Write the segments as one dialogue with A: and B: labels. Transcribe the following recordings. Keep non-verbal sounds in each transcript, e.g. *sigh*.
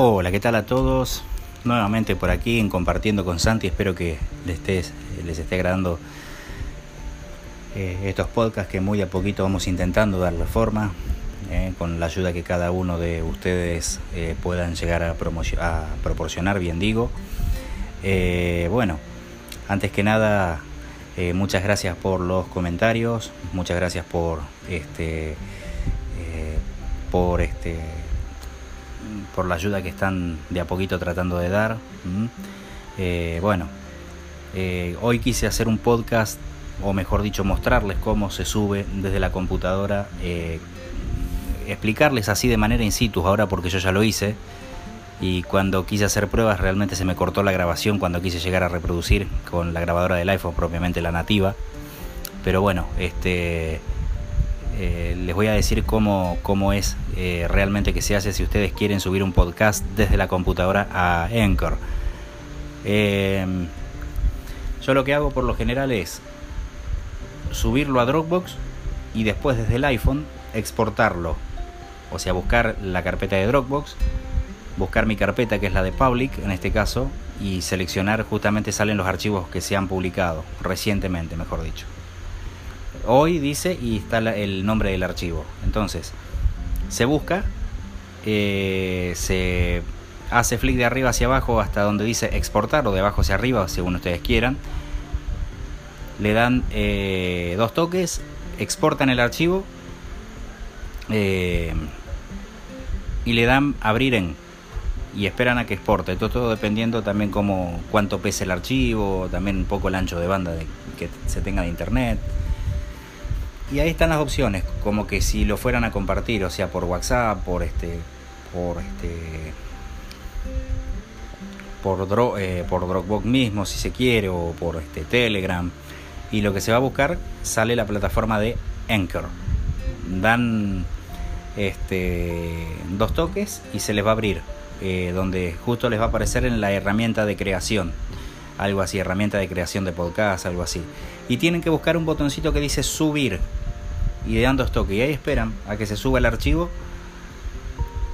A: Hola, ¿qué tal a todos? Nuevamente por aquí en compartiendo con Santi, espero que les, les esté agradando eh, estos podcasts que muy a poquito vamos intentando darle forma, eh, con la ayuda que cada uno de ustedes eh, puedan llegar a, a, proporcionar, bien digo. bueno, antes que nada, muchas gracias por los comentarios, muchas gracias por este, por este por la ayuda que están de a poquito tratando de dar. Eh, bueno, eh, hoy quise hacer un podcast, o mejor dicho, mostrarles cómo se sube desde la computadora, eh, explicarles así de manera in situ, ahora porque yo ya lo hice. Y cuando quise hacer pruebas realmente se me cortó la grabación cuando quise llegar a reproducir con la grabadora del iPhone, propiamente la nativa. Pero bueno, este eh, les voy a decir cómo, cómo es eh, realmente que se hace si ustedes quieren subir un podcast desde la computadora a Anchor. Em, yo lo que hago por lo general es subirlo a Dropbox y después desde el iPhone exportarlo. O sea, buscar la carpeta de Dropbox, buscar mi carpeta que es la de Public en este caso y seleccionar justamente salen los archivos que se han publicado recientemente, mejor dicho hoy dice y está el nombre del archivo. Entonces, se busca, eh, se hace flick de arriba hacia abajo hasta donde dice exportar o de abajo hacia arriba, según ustedes quieran. Le dan eh, dos toques, exportan el archivo eh, y le dan abrir en y esperan a que exporte. Todo, todo dependiendo también como cuánto pese el archivo, también un poco el ancho de banda de, que se tenga de internet. Y ahí están las opciones, como que si lo fueran a compartir, o sea, por WhatsApp, por este, por este, por, eh, por Dropbox mismo, si se quiere, o por este Telegram. Y lo que se va a buscar sale la plataforma de Anchor. Dan este, dos toques y se les va a abrir, eh, donde justo les va a aparecer en la herramienta de creación algo así, herramienta de creación de podcast, algo así. Y tienen que buscar un botoncito que dice subir y dan dos toques. Y ahí esperan a que se suba el archivo.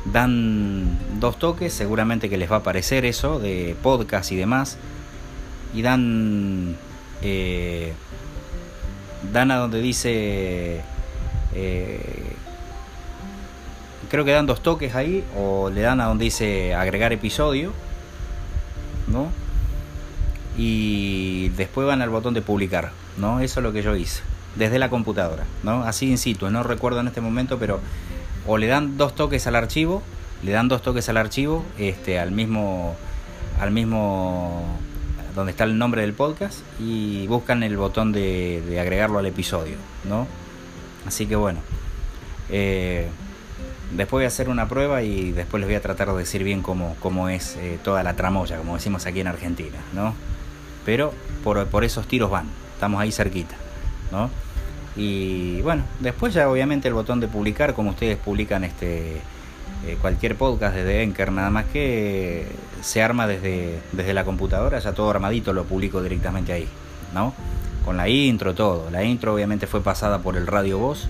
A: Dan dos toques, seguramente que les va a aparecer eso de podcast y demás. Y dan. Eh, dan a donde dice. Eh, creo que dan dos toques ahí. O le dan a donde dice agregar episodio. ¿No? Y después van al botón de publicar. ¿No? Eso es lo que yo hice desde la computadora, ¿no? Así in situ, no recuerdo en este momento, pero o le dan dos toques al archivo, le dan dos toques al archivo, este, al mismo, al mismo, donde está el nombre del podcast y buscan el botón de, agregarlo al episodio, ¿no? Así que bueno, eh, después voy a hacer una prueba y después les voy a tratar de decir bien cómo, cómo es eh, toda la tramoya, como decimos aquí en Argentina, ¿no? Pero por, por esos tiros van, estamos ahí cerquita, ¿no? Y bueno, después ya obviamente el botón de publicar, como ustedes publican este eh, cualquier podcast desde Enker, nada más que se arma desde, desde la computadora, ya todo armadito lo publico directamente ahí, ¿no? Con la intro, todo. La intro obviamente fue pasada por el Radio Voz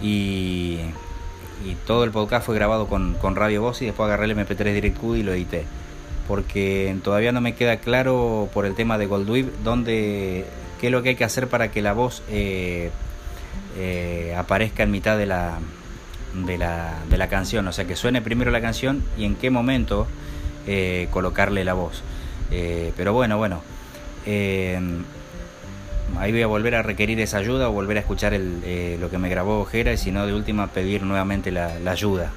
A: y, y todo el podcast fue grabado con, con Radio Voz y después agarré el MP3 DirectQ y lo edité. Porque todavía no me queda claro por el tema de Goldweb dónde qué es lo que hay que hacer para que la voz eh, eh, aparezca en mitad de la, de la, de, la, canción, o sea, que suene primero la canción y en qué momento eh, colocarle la voz. pero bueno, bueno, ahí voy a volver a requerir esa ayuda o volver a escuchar lo que me grabó Ojera y si no, de última, pedir nuevamente la ayuda.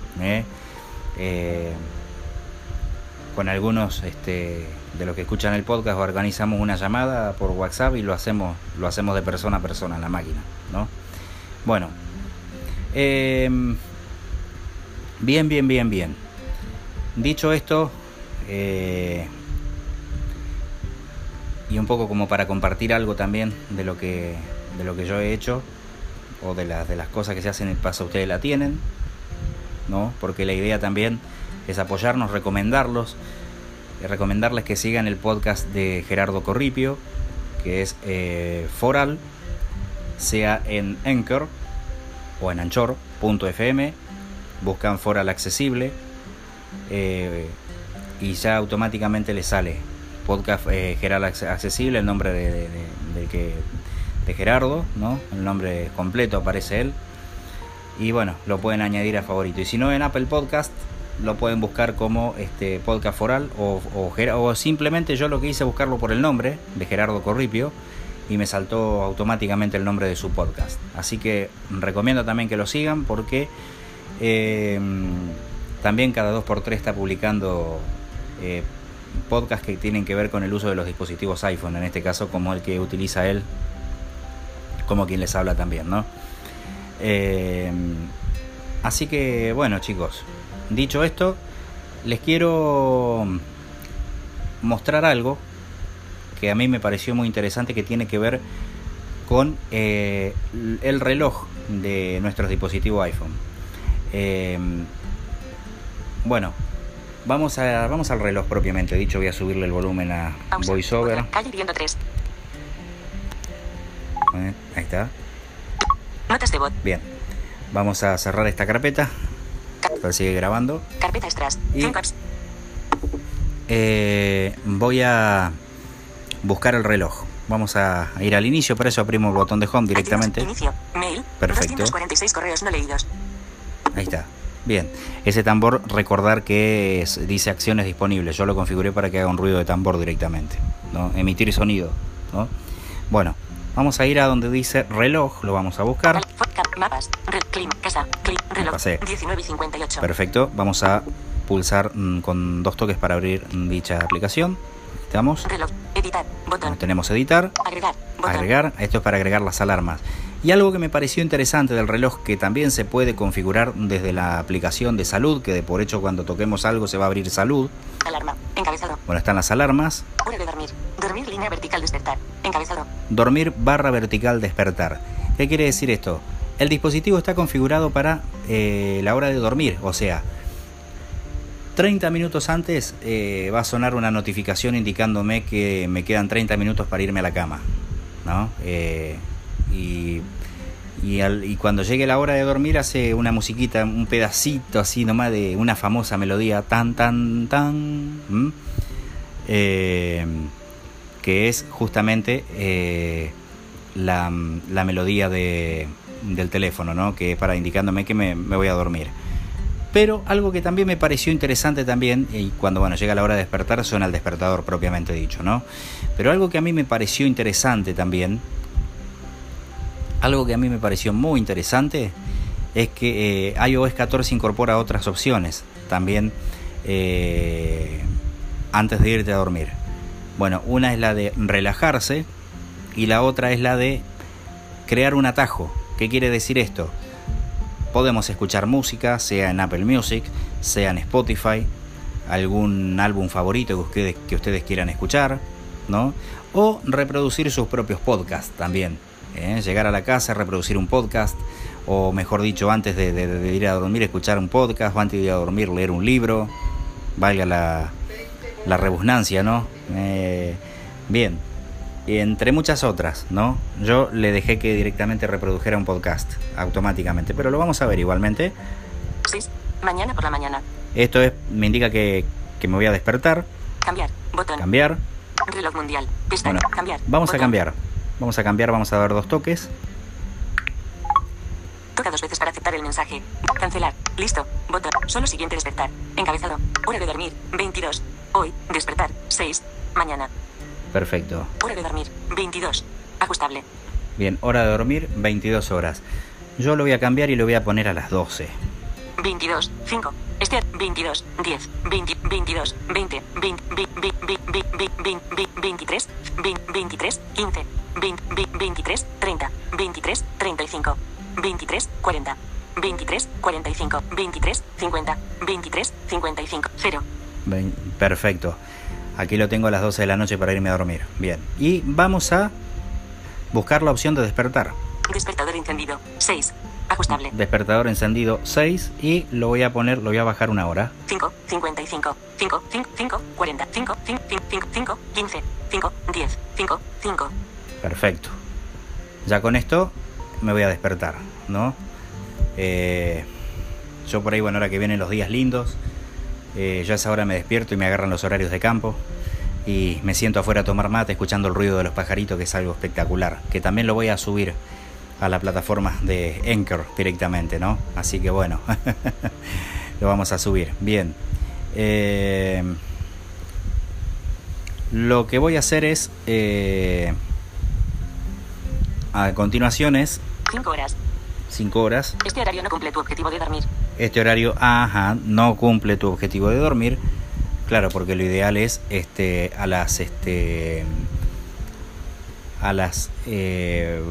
A: Con algunos este, de los que escuchan el podcast organizamos una llamada por WhatsApp y lo hacemos, lo hacemos de persona a persona en la máquina, ¿no? Bueno, em, bien, bien, bien, bien. Dicho esto, eh, y un poco como para compartir algo también de lo que, de lo que yo he hecho o de, las de las cosas que se hacen en el paso, ustedes la tienen, ¿no? Porque la idea también es apoyarnos, recomendarlos recomendarles que sigan el podcast de Gerardo Corripio, que es eh, Foral, sea en Anchor o en Anchor.fm, buscan Foral accesible eh, y ya automáticamente le sale podcast eh, Gerardo accesible, el nombre de, que, de Gerardo, ¿no? El nombre completo aparece él. Y bueno, lo pueden añadir a favorito. Y si no en Apple Podcast, lo pueden buscar como este podcast foral o, o, simplemente yo lo que hice buscarlo por el nombre de Gerardo Corripio y me saltó automáticamente el nombre de su podcast. Así que recomiendo también que lo sigan porque eh, también cada 2x3 está publicando eh, podcasts que tienen que ver con el uso de los dispositivos iPhone, en este caso como el que utiliza él, como quien les habla también, ¿no? Eh, así que bueno chicos, dicho esto, les quiero mostrar algo que a mí me pareció muy interesante que tiene que ver con eh, el reloj de nuestros dispositivos iPhone. Eh, bueno, vamos, a, vamos al reloj propiamente dicho. Voy a subirle el volumen a VoiceOver.
B: Calle viendo 3.
A: Eh, ahí está.
B: Notas de voz.
A: Bien. Vamos a cerrar esta carpeta. Sigue grabando.
B: Carpeta extras.
A: Y, eh, voy a buscar el reloj. Vamos a ir al inicio, por eso aprimo el botón de home directamente.
B: Inicio, mail,
A: Perfecto.
B: 246 correos no leídos.
A: Ahí está. Bien, ese tambor recordar que dice acciones disponibles. Yo lo configuré para que haga un ruido de tambor directamente, ¿no? Emitir sonido, ¿no? Bueno, vamos a ir a donde dice reloj, lo vamos a buscar.
B: Mapas, casa, reloj, 1958.
A: Perfecto, vamos a pulsar mm, con dos toques para abrir dicha aplicación. Estamos.
B: Reloj, editar, botón.
A: Tenemos editar,
B: agregar,
A: agregar. Esto es para agregar las alarmas. Y algo que me pareció interesante del reloj que también se puede configurar desde la aplicación de salud, que de por hecho cuando toquemos algo se va a abrir salud.
B: Alarma, encabezado.
A: Bueno, están las alarmas.
B: Hora de dormir. Dormir línea vertical despertar. Encabezado.
A: Dormir barra vertical despertar. ¿Qué quiere decir esto? El dispositivo está configurado para eh, la hora de dormir, o sea, 30 minutos antes eh, va a sonar una notificación indicándome que me quedan 30 minutos para irme a la cama. ¿no? Eh, y, cuando llegue la hora de dormir hace una musiquita, un pedacito así nomás de una famosa melodía, tan, tan, tan, eh, que es justamente eh, la, melodía de, del teléfono, ¿no? que es para indicándome que me, me voy a dormir. Pero algo que también me pareció interesante también, y cuando bueno, llega la hora de despertar suena el despertador propiamente dicho, ¿no? Pero algo que a mí me pareció interesante también, algo que a mí me pareció muy interesante, es que eh, iOS 14 incorpora otras opciones también eh, antes de irte a dormir. Bueno, una es la de relajarse y la otra es la de crear un atajo. ¿Qué quiere decir esto? Podemos escuchar música, sea en Apple Music, sea en Spotify, algún álbum favorito que ustedes, quieran escuchar, ¿no? O reproducir sus propios podcasts también. ¿eh? Llegar a la casa, reproducir un podcast, o mejor dicho, antes de, ir a dormir, escuchar un podcast, o antes de ir a dormir, leer un libro, valga la, la rebusnancia, ¿no? Eh, bien, entre muchas otras, ¿no? Yo le dejé que directamente reprodujera un podcast automáticamente, pero lo vamos a ver igualmente.
B: Sí, mañana por la mañana.
A: Esto es, me indica que, que me voy a despertar.
B: Cambiar, botón.
A: Cambiar.
B: Reloj mundial, pestaña, cambiar.
A: Vamos a cambiar. Vamos a cambiar, vamos a dar dos toques.
B: Toca dos veces para aceptar el mensaje. Cancelar. Listo. Botón. Solo siguiente despertar. Encabezado. Hora de dormir. 22. Hoy. Despertar. 6. Mañana.
A: Perfecto.
B: Hora de dormir, 22. Ajustable.
A: Bien, hora de dormir, 22 horas. Yo lo voy a cambiar y lo voy a poner a las 12.
B: 22, 5, este 22, 10, 20, 22, 20, 20, 23, 23, 15, 23, 30, 23, 35, 23, 40, 23, 45, 23, 50, 23, 55, 0.
A: Perfecto. Aquí lo tengo a las 12 de la noche para irme a dormir. Bien. Y vamos a buscar la opción de despertar.
B: Despertador encendido. 6. Ajustable.
A: Despertador encendido 6 y lo voy a poner, lo voy a bajar una hora.
B: 5, 55, 5, 5, 5, 40, 5, 5, 5, 5, 15, 5, 10, 5, 5.
A: Perfecto. Ya con esto me voy a despertar, ¿no? Eh, yo por ahí, bueno, ahora que vienen los días lindos, Eh, yo a esa hora me despierto y me agarran los horarios de campo y me siento afuera a tomar mate escuchando el ruido de los pajaritos, que es algo espectacular, que también lo voy a subir a la plataforma de Anchor directamente, ¿no? Así que bueno, *laughs* lo vamos a subir. Bien. Eh, lo que voy a hacer es... Eh, a continuación es...
B: 5 horas.
A: 5 horas.
B: Este horario no cumple tu objetivo de dormir.
A: Este horario, ajá, no cumple tu objetivo de dormir. Claro, porque lo ideal es este a las este a las eh,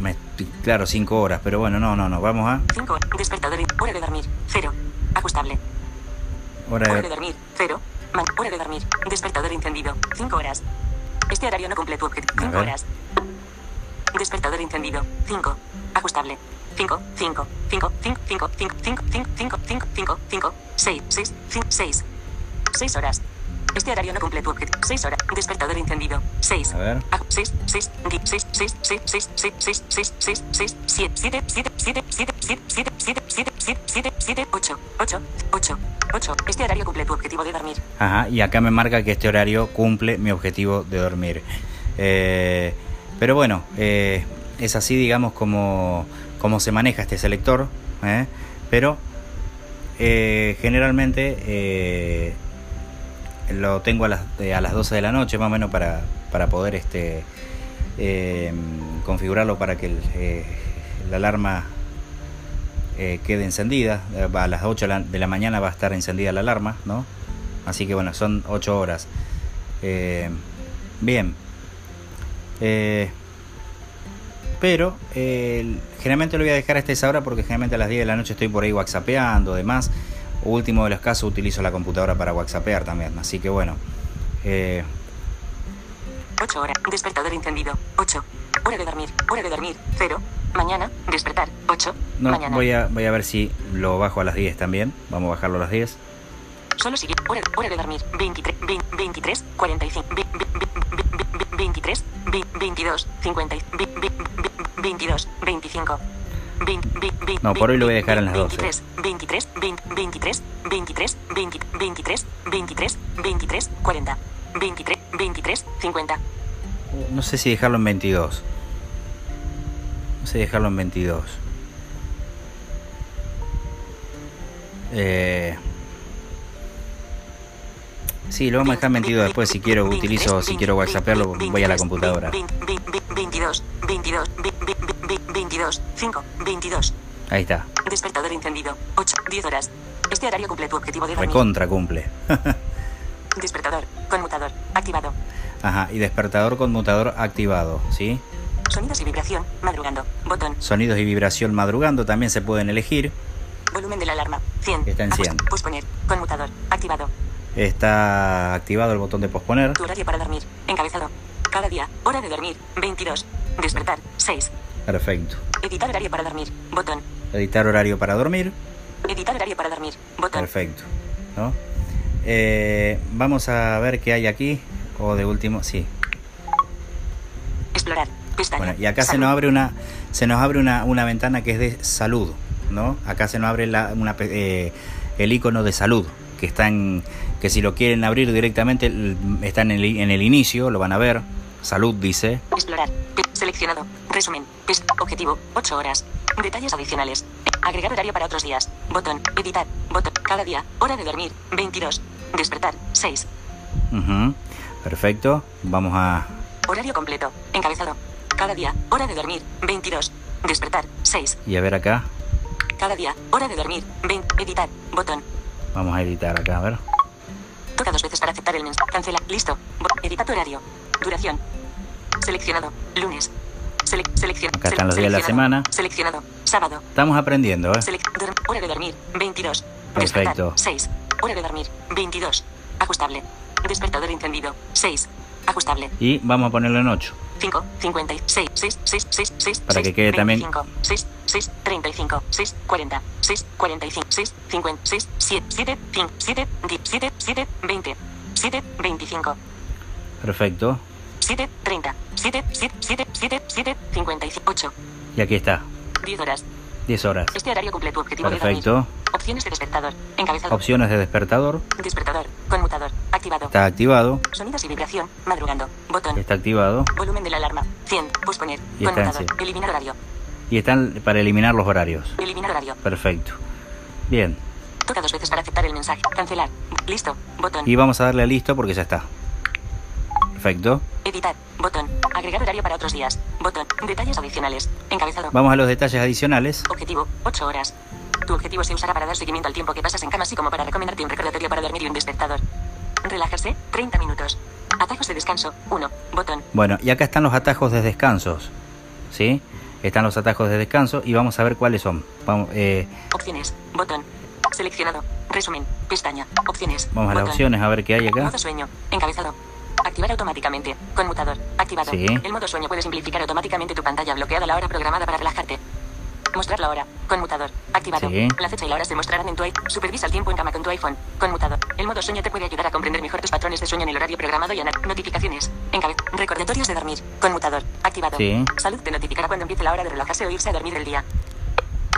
A: me- claro, 5 horas, pero bueno, no, no, no, vamos a
B: 5 Despertador. Hora de dormir. 0. Ajustable.
A: hora
B: Hora
A: de
B: dormir. 0. Man- hora de dormir. Despertador encendido. 5 horas. Este horario no cumple tu objetivo.
A: A
B: 5
A: ver.
B: horas. Despertador encendido. 5. Ajustable. 5, 5, 5, 5, 5, 5, 5, 5, 5, 5, 5, 5, 6, 6, 6. 6 horas. Este horario no cumple tu objetivo. 6 horas. Despertador encendido. 6.
A: A ver.
B: 6, 6, 6, 6, 6, 6, 6, 6, 6, 6, 6, 7, 7, 7, 7, 7, 7, 7, 7, 7, 7, 7, 7, 8, 8, 8, 8. Este horario cumple tu objetivo de dormir.
A: Ajá, y acá me marca que este horario cumple mi objetivo de dormir. Eh, pero bueno, eh, es así, digamos, como, como se maneja este selector. ¿eh? Pero eh, generalmente eh, lo tengo a las, a las 12 de la noche, más o menos, para, para poder este, configurarlo para que la alarma quede encendida. A las 8 de la- mañana va a estar encendida la alarma, ¿no? Así que bueno, son 8 horas. Bien. Eh, pero eh, generalmente lo voy a dejar hasta esa hora porque generalmente a las 10 de la noche estoy por ahí whatsappeando, demás. Último de los casos utilizo la computadora para whatsappear también. Así que bueno. eh,
B: 8 horas. Despertador encendido. 8. Hora de dormir. Hora de dormir. 0. Mañana. Despertar. 8.
A: no,
B: Mañana.
A: voy a, voy a ver si lo bajo a las 10 también. Vamos a bajarlo a las 10.
B: Solo sigue. Hora, hora de dormir. 23, 20, 23, 45, ve- ve- ve- ve- ve- ve- 23, ve- 22, 50, ve- ve- ve- 22, 25. vein- ve- ve-
A: No, por hoy lo voy a dejar en las 12.
B: 23, 23, vein- 23, 23, 20, 23, 23, 23, 40. 23, 23, 50.
A: No sé si dejarlo en 22. No sé dejarlo en 22. Eh... Sí, lo vamos a dejar en 22. Después, si quiero, utilizo, si quiero whatsappearlo, voy a la computadora.
B: 22, 22, 22, 5, 22.
A: Ahí está.
B: Despertador encendido. 8, 10 horas. Este horario cumple tu objetivo de dormir.
A: Recontra cumple. *laughs*
B: Despertador. Conmutador. Activado.
A: Ajá, y despertador conmutador activado, ¿sí?
B: Sonidos y vibración. Madrugando. Botón.
A: Sonidos y vibración madrugando también se pueden elegir.
B: Volumen de la alarma. 100.
A: Está en 100.
B: Ajust- Posponer. Conmutador. Activado.
A: Está activado el botón de posponer.
B: Tu horario para dormir. Hora de dormir. 22. Despertar. 6.
A: Perfecto.
B: Editar horario para dormir. Botón.
A: Editar horario para dormir.
B: Editar horario para dormir. Botón.
A: Perfecto. ¿no? Eh, vamos a ver qué hay aquí. O de último, sí.
B: Explorar. Pestaña.
A: Bueno, y acá se
B: Salud.
A: nos abre una, se nos abre una, una ventana que es de salud, ¿no? Acá se nos abre la- una eh, el icono de salud, que está en, que si lo quieren abrir directamente el- está en el, en el inicio, lo van a ver. Salud dice.
B: Explorar. Seleccionado. Resumen. Objetivo. 8 horas. Detalles adicionales. Agregar horario para otros días. Botón. Editar. Botón. Cada día. Hora de dormir. 22. Despertar. 6.
A: Ujú, Perfecto. Vamos a.
B: Horario completo. Encabezado. Cada día. Hora de dormir. 22. Despertar. 6.
A: Y a ver acá.
B: Cada día. Hora de dormir. 20. Editar. Botón.
A: Vamos a editar acá, a ver.
B: Toca dos veces para aceptar el mensaje. Cancela. Listo. Edita tu horario. Duración. Seleccionado. Lunes. Sele- seleccion-
A: Acá están los días de la
B: seleccionado.
A: semana.
B: Seleccionado. Sábado.
A: Estamos aprendiendo, ¿eh?
B: Hora de dormir, 22.
A: Perfecto.
B: Despertar, 6. Hora de dormir, 22. Ajustable. Despertador encendido, 6. Ajustable.
A: Y vamos a ponerlo en 8.
B: 5, 56, 6, 6, 6, 6,
A: Para
B: 6,
A: que quede también-
B: 25, 6, 6, 35, 6, 40, 6, 45, 6, 50, 6, 7, 7, 5, 7, 10, 7, 7, 20, 7, 25,
A: Perfecto.
B: 7, 30, 7, 7, 7, 7, 7, 55, 8,
A: Y aquí está.
B: 10 horas.
A: 10 horas.
B: Este horario cumple tu objetivo de.
A: Perfecto.
B: Opciones de despertador. Encabezado.
A: Opciones de despertador.
B: Despertador. Conmutador. Activado.
A: Está activado.
B: Sonidos y vibración. Madrugando. Botón.
A: Está activado.
B: Volumen de la alarma. 100. Posponer.
A: Y está en
B: Conmutador. Eliminar horario.
A: Y están para eliminar los horarios.
B: Eliminar horario.
A: Perfecto. Bien.
B: Toca dos veces para aceptar el mensaje. Cancelar. Listo. Botón.
A: Y vamos a darle a listo porque ya está. Perfecto.
B: Editar. Botón. Agregar horario para otros días. Botón. Detalles adicionales. Encabezado.
A: Vamos a los detalles adicionales.
B: Objetivo. 8 horas. Tu objetivo se usará para dar seguimiento al tiempo que pasas en cama, así como para recomendarte un recordatorio para dormir y un despertador. Relajarse. 30 minutos. Atajos de descanso. 1. Botón.
A: Bueno, y acá están los atajos de descansos. ¿Sí? Están los atajos de descanso y vamos a ver cuáles son. Vamos, eh,
B: Opciones. Botón. Seleccionado. Resumen. Pestaña. Opciones.
A: vamos a las
B: Botón.
A: opciones a ver qué hay acá.
B: Modo sueño. Encabezado. Activar automáticamente. Conmutador. Activado.
A: Sí.
B: El modo sueño puede simplificar automáticamente tu pantalla bloqueada la hora programada para relajarte. Mostrar la hora. Conmutador. Activado.
A: Sí.
B: La fecha y la hora se mostrarán en tu iPhone. Supervisa el tiempo en cama con tu iPhone. Conmutador. El modo sueño te puede ayudar a comprender mejor tus patrones de sueño en el horario programado y anar notificaciones. Encabezado. Recordatorios de dormir. Conmutador. Activado.
A: Sí.
B: Salud te notificará cuando empiece la hora de relajarse o irse a dormir del día.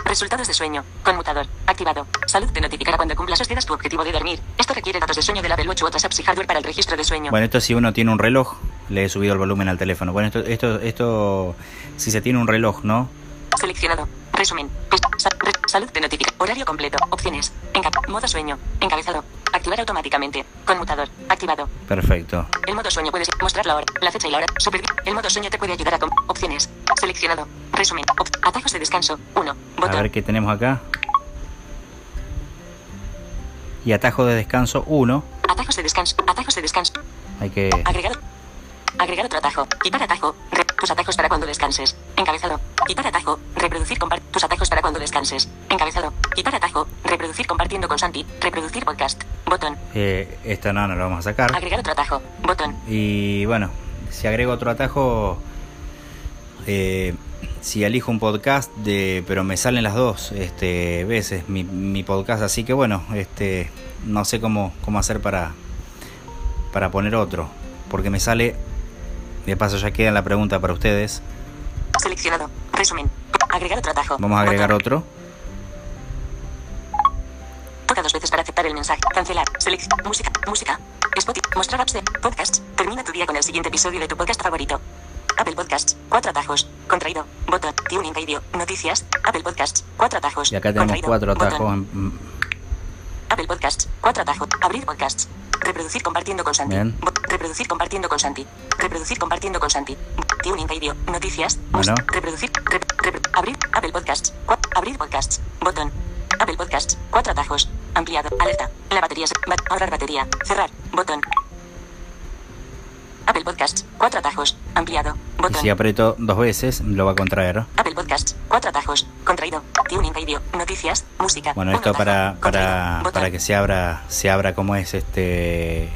B: Resultados de sueño. Conmutador. Activado. Salud te notificará cuando cumplas o tu objetivo de dormir. Esto requiere datos de sueño del Apple Watch u otras apps y hardware para el registro de sueño.
A: Bueno, esto si uno tiene un reloj, le he subido el volumen al teléfono. Bueno, esto, esto, esto, si se tiene un reloj, ¿no?
B: Seleccionado. Resumen. Salud te notifica. Horario completo. Opciones. Enca modo sueño. Encabezado. Activar automáticamente. Conmutador. Activado.
A: Perfecto.
B: El modo sueño puedes mostrar la hora, la fecha y la hora. Supervi el modo sueño te puede ayudar a opciones. Seleccionado. Resumen. Op- atajos de descanso. 1.
A: A ver qué tenemos acá. Y atajo de descanso 1.
B: Atajos de descanso. Atajos de descanso.
A: Hay que...
B: Agregar. Agregar otro atajo. Quitar atajo. Re- tus atajos para cuando descanses. Encabezado. Quitar atajo. Reproducir compar tus atajos para cuando descanses. Encabezado. Quitar atajo. Reproducir compartiendo con Santi. Reproducir podcast. Botón.
A: Eh, esto no, no lo vamos a sacar.
B: Agregar otro atajo. Botón.
A: Y bueno, si agrego otro atajo, eh, si elijo un podcast, de, pero me salen las dos este, veces mi, mi podcast, así que bueno, este, no sé cómo, cómo hacer para, para poner otro, porque me sale, de paso ya queda la pregunta para ustedes,
B: Seleccionado. Resumen. Agregar otro atajo.
A: vamos a agregar otro,
B: Toca dos veces para aceptar el mensaje. Cancelar. Select. Música. Música. Spotify. Mostrar apps de podcasts. Termina tu día con el siguiente episodio de tu podcast favorito. Apple Podcasts. Cuatro atajos. Contraído. Botón. Tuning Radio. Noticias. Apple Podcasts. Cuatro atajos.
A: y acá tenemos
B: Contraído.
A: cuatro atajos, en-
B: Apple Podcasts. Cuatro atajos. Abrir podcasts. Reproducir compartiendo con Santi.
A: Bien.
B: Reproducir compartiendo con Santi. Reproducir compartiendo con Santi. Tuning Radio. Noticias.
A: Bueno.
B: Reproducir. rep- rep- abrir. Apple Podcasts. Cua- abrir podcasts. Botón. Apple Podcasts. Cuatro atajos. Ampliado. Alerta. La batería se. ba- ahorrar batería. Cerrar. Botón. Apple Podcasts. Cuatro atajos. Ampliado.
A: y
B: Botón.
A: si aprieto dos veces, lo va a contraer.
B: Apple Podcasts. Cuatro atajos. Contraído. Tuning Radio. Noticias. Música.
A: Bueno, esto para, para, para que se abra, se abra como es este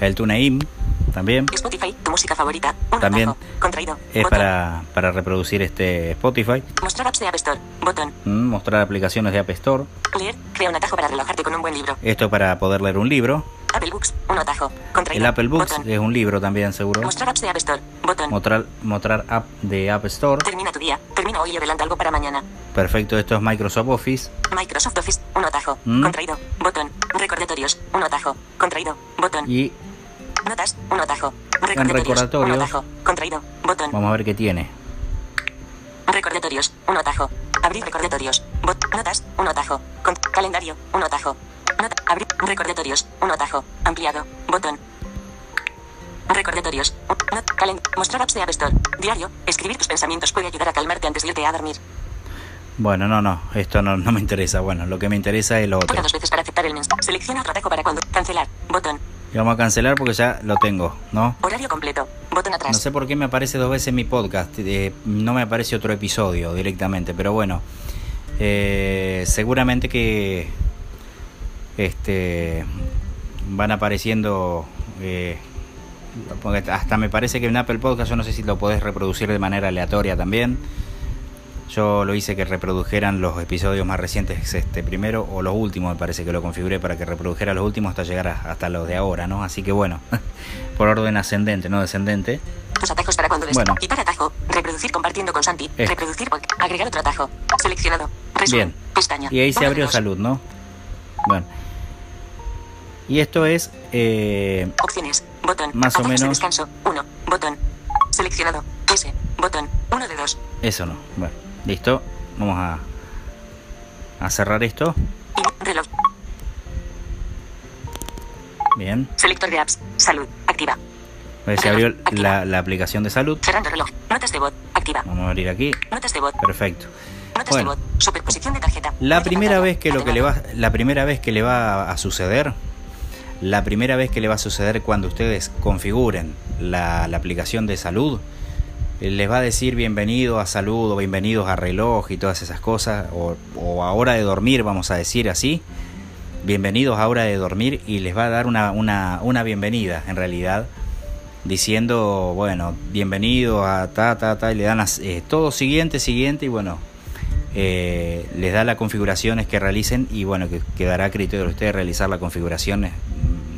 A: el TuneIn también.
B: Spotify, tu música favorita. Un
A: También.
B: Contraído.
A: Es
B: Botón.
A: para, para reproducir este Spotify.
B: Mostrar apps de App Store. Botón.
A: Mm, Mostrar aplicaciones de App Store.
B: Leer. Crea un atajo para relajarte con un buen libro.
A: Esto para poder leer un libro.
B: Apple Books. Un atajo. Contraído.
A: El Apple Books
B: Botón.
A: es un libro también, seguro.
B: Mostrar apps de App Store. Botón.
A: Mostrar, mostrar app de App Store.
B: Termina tu día. Termina hoy y adelanta algo para mañana.
A: Perfecto, esto es Microsoft Office.
B: Microsoft Office. Un atajo.
A: Mm.
B: Contraído. Botón. Recordatorios. Un atajo. Contraído. Botón.
A: Y
B: Notas. Un atajo. Recordatorios.
A: recordatorios.
B: Un atajo. Contraído. Botón.
A: vamos a ver qué tiene.
B: Recordatorios. Un atajo. Abrir recordatorios. Bot. Notas. Un atajo. Con calendario. Un atajo. Nota. Abrir. Recordatorios. Un atajo. Ampliado. Botón. Recordatorios. Not. Calen. Mostrar apps de App Store. Diario. Escribir tus pensamientos puede ayudar a calmarte antes de irte a dormir.
A: Bueno, no, no, esto no, no me interesa. Bueno, lo que me interesa es lo
B: Toca
A: otro.
B: dos veces para aceptar el mensaje. Selecciona otro atajo para cuando. Cancelar. Botón.
A: Y vamos a cancelar porque ya lo tengo, ¿no?
B: Horario completo. Botón atrás.
A: No sé por qué me aparece dos veces mi podcast. eh, no me aparece otro episodio directamente, pero bueno. eh, seguramente que este van apareciendo. eh, porque hasta me parece que en Apple Podcast yo no sé si lo podés reproducir de manera aleatoria también. Yo lo hice que reprodujeran los episodios más recientes este primero o los últimos, me parece que lo configuré para que reprodujera los últimos hasta llegar a- hasta los de ahora, ¿no? Así que bueno, *laughs* por orden ascendente, no descendente.
B: Tus atajos para cuando les
A: Bueno.
B: Quitar atajo. Reproducir compartiendo con Santi.
A: Eh.
B: Reproducir Agregar otro atajo. Seleccionado. Resumen.
A: Bien.
B: Pestaña.
A: Y ahí se
B: de
A: abrió salud, ¿no? Bueno. Y esto es eh,
B: Opciones. Botón.
A: Más o
B: de
A: menos.
B: descanso. 1. Botón. Seleccionado. S. Botón. 1 de 2.
A: eso, ¿no? Bueno, listo. Vamos a, a cerrar esto.
B: Reloj.
A: Bien.
B: Selector de apps. Salud. Activa.
A: A ver, abrió la, la aplicación de salud.
B: Cerrando reloj. Notas de voz. Activa.
A: Vamos a abrir aquí.
B: Notas de voz.
A: Perfecto.
B: Notas
A: Bueno.
B: de voz. Superposición de tarjeta.
A: La primera vez que lo que le va, la primera vez que le va a suceder, la primera vez que le va a suceder cuando ustedes configuren la, la aplicación de salud, les va a decir bienvenido a salud o bienvenidos a reloj y todas esas cosas, o, a hora de dormir, vamos a decir así, bienvenidos a hora de dormir y les va a dar una, una, una bienvenida en realidad, diciendo, bueno, bienvenido a ta, ta, ta, y le dan las- eh, todo siguiente, siguiente y bueno, eh, les da las configuraciones que realicen y bueno, que quedará a criterio de ustedes realizar la configuración eh,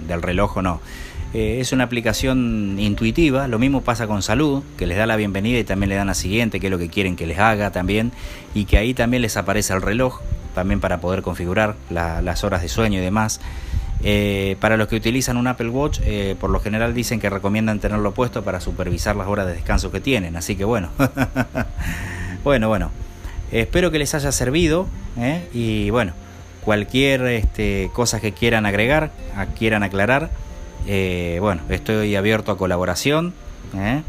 A: del reloj o no. Eh, es una aplicación intuitiva, lo mismo pasa con salud, que les da la bienvenida y también le dan la siguiente, que es lo que quieren que les haga también, y que ahí también les aparece el reloj, también para poder configurar la- las horas de sueño y demás. Eh, para los que utilizan un Apple Watch, eh, por lo general dicen que recomiendan tenerlo puesto para supervisar las horas de descanso que tienen, así que bueno, *laughs* bueno, bueno. Espero que les haya servido y bueno, cualquier este, cosa que quieran agregar, quieran aclarar, eh, bueno, estoy abierto a colaboración. ¿eh?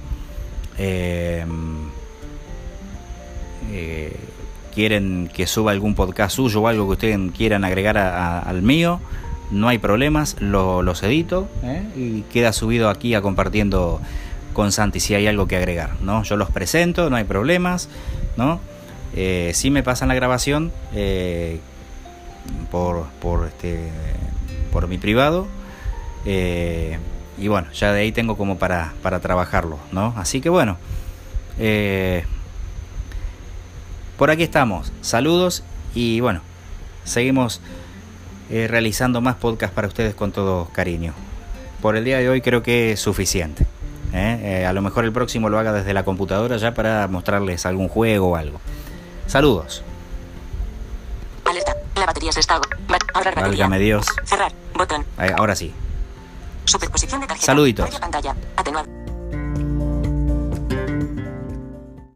A: Eh, quieren que suba algún podcast suyo o algo que ustedes quieran agregar al mío, no hay problemas, lo- los edito y queda subido aquí a compartiendo con Santi si hay algo que agregar, ¿no? Yo los presento, no hay problemas, ¿no? Si me pasan la grabación por, por, este, por mi privado eh, y bueno, ya de ahí tengo como para, para trabajarlo, ¿no? Así que bueno, eh, por aquí estamos, saludos y bueno, seguimos eh, realizando más podcasts para ustedes con todo cariño. Por el día de hoy creo que es suficiente. a lo mejor el próximo lo haga desde la computadora ya para mostrarles algún juego o algo. Saludos.
B: Alerta. La batería se está. Ahorrar batería.
A: Válgame Dios.
B: Cerrar. Botón.
A: Ahí, Ahora sí.
B: Superposición de tarjeta.
A: Saluditos.
B: Pantalla. Atenuado.